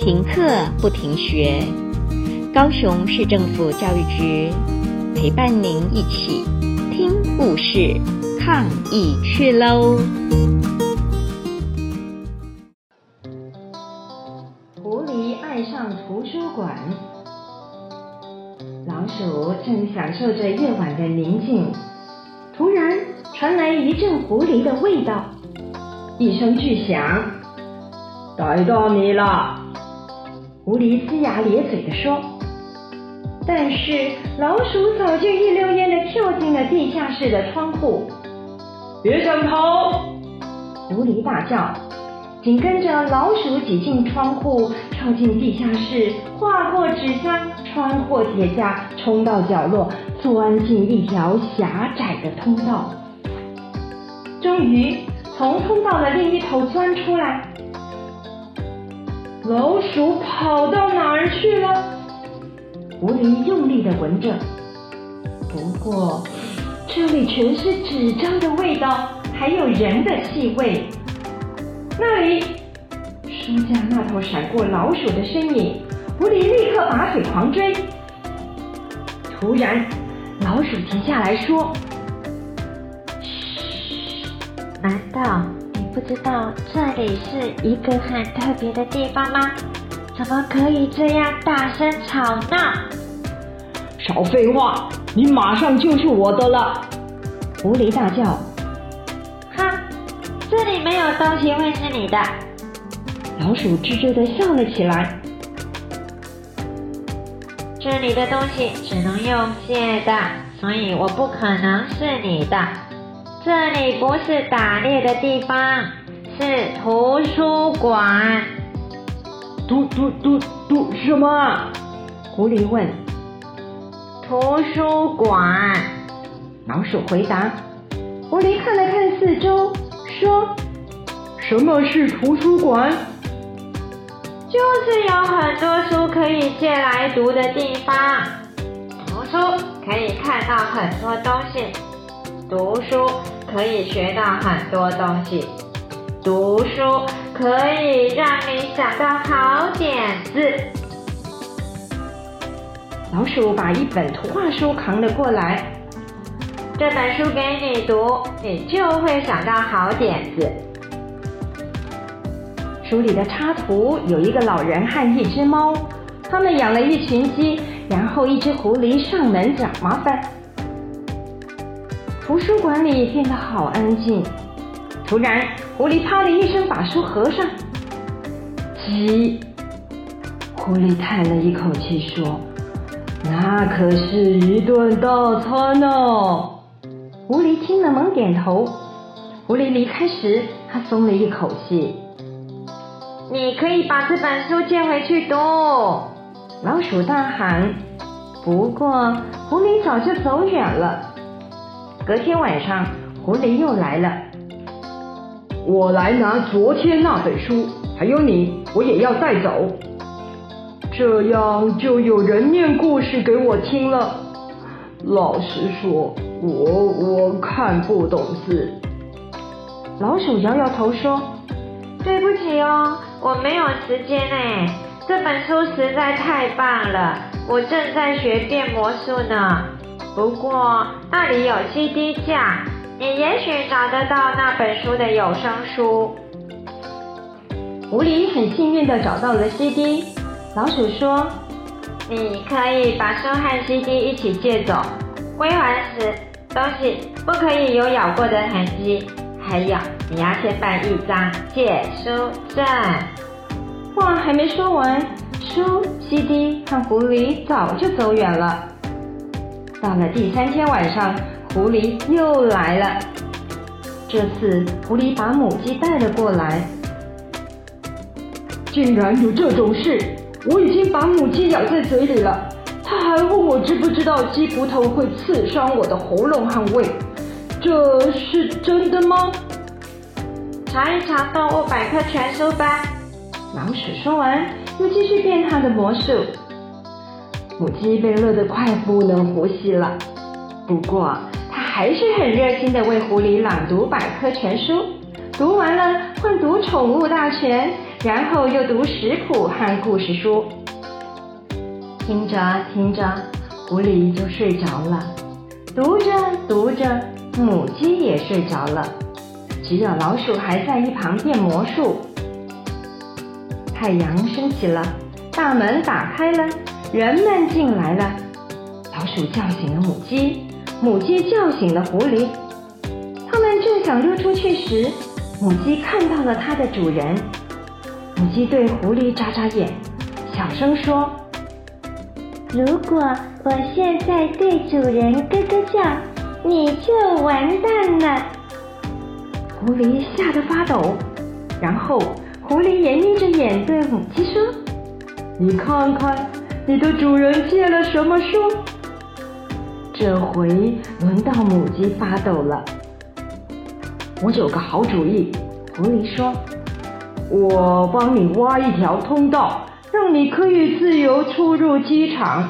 停课不停学，高雄市政府教育局陪伴您一起听故事、抗疫去喽！狐狸爱上图书馆，老鼠正享受着夜晚的宁静，突然传来一阵狐狸的味道，一声巨响，逮到你了！狐狸龇牙咧嘴地说：“但是老鼠早就一溜烟地跳进了地下室的窗户。别想逃！”狐狸大叫，紧跟着老鼠挤进窗户，跳进地下室，跨过纸箱，穿过铁架，冲到角落，钻进一条狭窄的通道，终于从通道的另一头钻出来。老鼠跑到哪儿去了？狐狸用力地闻着，不过这里全是纸张的味道，还有人的气味。那里，书架那头闪过老鼠的身影，狐狸立刻拔腿狂追。突然，老鼠停下来说：“嘘，难道？”不知道这里是一个很特别的地方吗？怎么可以这样大声吵闹？少废话，你马上就是我的了！狐狸大叫。哼，这里没有东西会是你的。老鼠吱吱的笑了起来。这里的东西只能用借的，所以我不可能是你的。这里不是打猎的地方，是图书馆。图图图图什么？狐狸问。图书馆。老鼠回答。狐狸看了看四周，说：“什么是图书馆？就是有很多书可以借来读的地方。图书可以看到很多东西。”读书可以学到很多东西，读书可以让你想到好点子。老鼠把一本图画书扛了过来，这本书给你读，你就会想到好点子。书里的插图有一个老人和一只猫，他们养了一群鸡，然后一只狐狸上门找麻烦。图书馆里变得好安静。突然，狐狸啪的一声把书合上。鸡，狐狸叹了一口气说：“那可是一顿大餐哦。”狐狸听了猛点头。狐狸离开时，他松了一口气。你可以把这本书借回去读。老鼠大喊。不过，狐狸早就走远了。隔天晚上，狐狸又来了。我来拿昨天那本书，还有你，我也要带走。这样就有人念故事给我听了。老实说，我我看不懂字。老鼠摇摇头说：“对不起哦，我没有时间哎。这本书实在太棒了，我正在学变魔术呢。”不过那里有 CD 架，你也许找得到那本书的有声书。狐狸很幸运地找到了 CD。老鼠说：“你可以把书和 CD 一起借走，归还时东西不可以有咬过的痕迹。还有，你要先办一张借书证。”话还没说完，书、CD 和狐狸早就走远了。到了第三天晚上，狐狸又来了。这次，狐狸把母鸡带了过来。竟然有这种事！我已经把母鸡咬在嘴里了。他还问我知不知道鸡骨头会刺伤我的喉咙和胃。这是真的吗？查一查动物百科全书吧。老鼠说完，又继续变他的魔术。母鸡被乐得快不能呼吸了，不过它还是很热心地为狐狸朗读百科全书。读完了，换读宠物大全，然后又读食谱和故事书。听着听着，狐狸就睡着了。读着读着，母鸡也睡着了。只有老鼠还在一旁变魔术。太阳升起了，大门打开了，人们进来了。老鼠叫醒了母鸡，母鸡叫醒了狐狸。他们正想溜出去时，母鸡看到了它的主人。母鸡对狐狸眨眨眼，小声说：“如果我现在对主人咯咯叫，你就完蛋了。”狐狸吓得发抖，然后狐狸也眯着眼对母鸡说：“你看看，你的主人借了什么书？”这回轮到母鸡发抖了。我有个好主意，狐狸说：“我帮你挖一条通道，让你可以自由出入机场。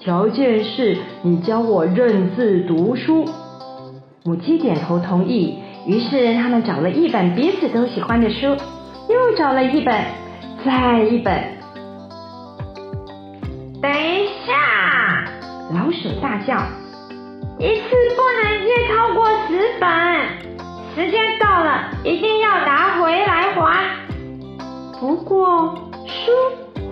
条件是你教我认字读书。”母鸡点头同意。于是他们找了一本彼此都喜欢的书，又找了一本，再一本。等一下！老鼠大叫：“一次不能借超过十本，时间到了，一定要拿回来还。”不过，书、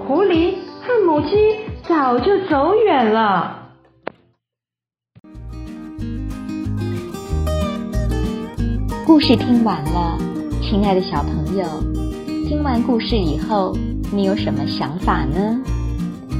狐狸和母鸡早就走远了。故事听完了，亲爱的小朋友，听完故事以后，你有什么想法呢？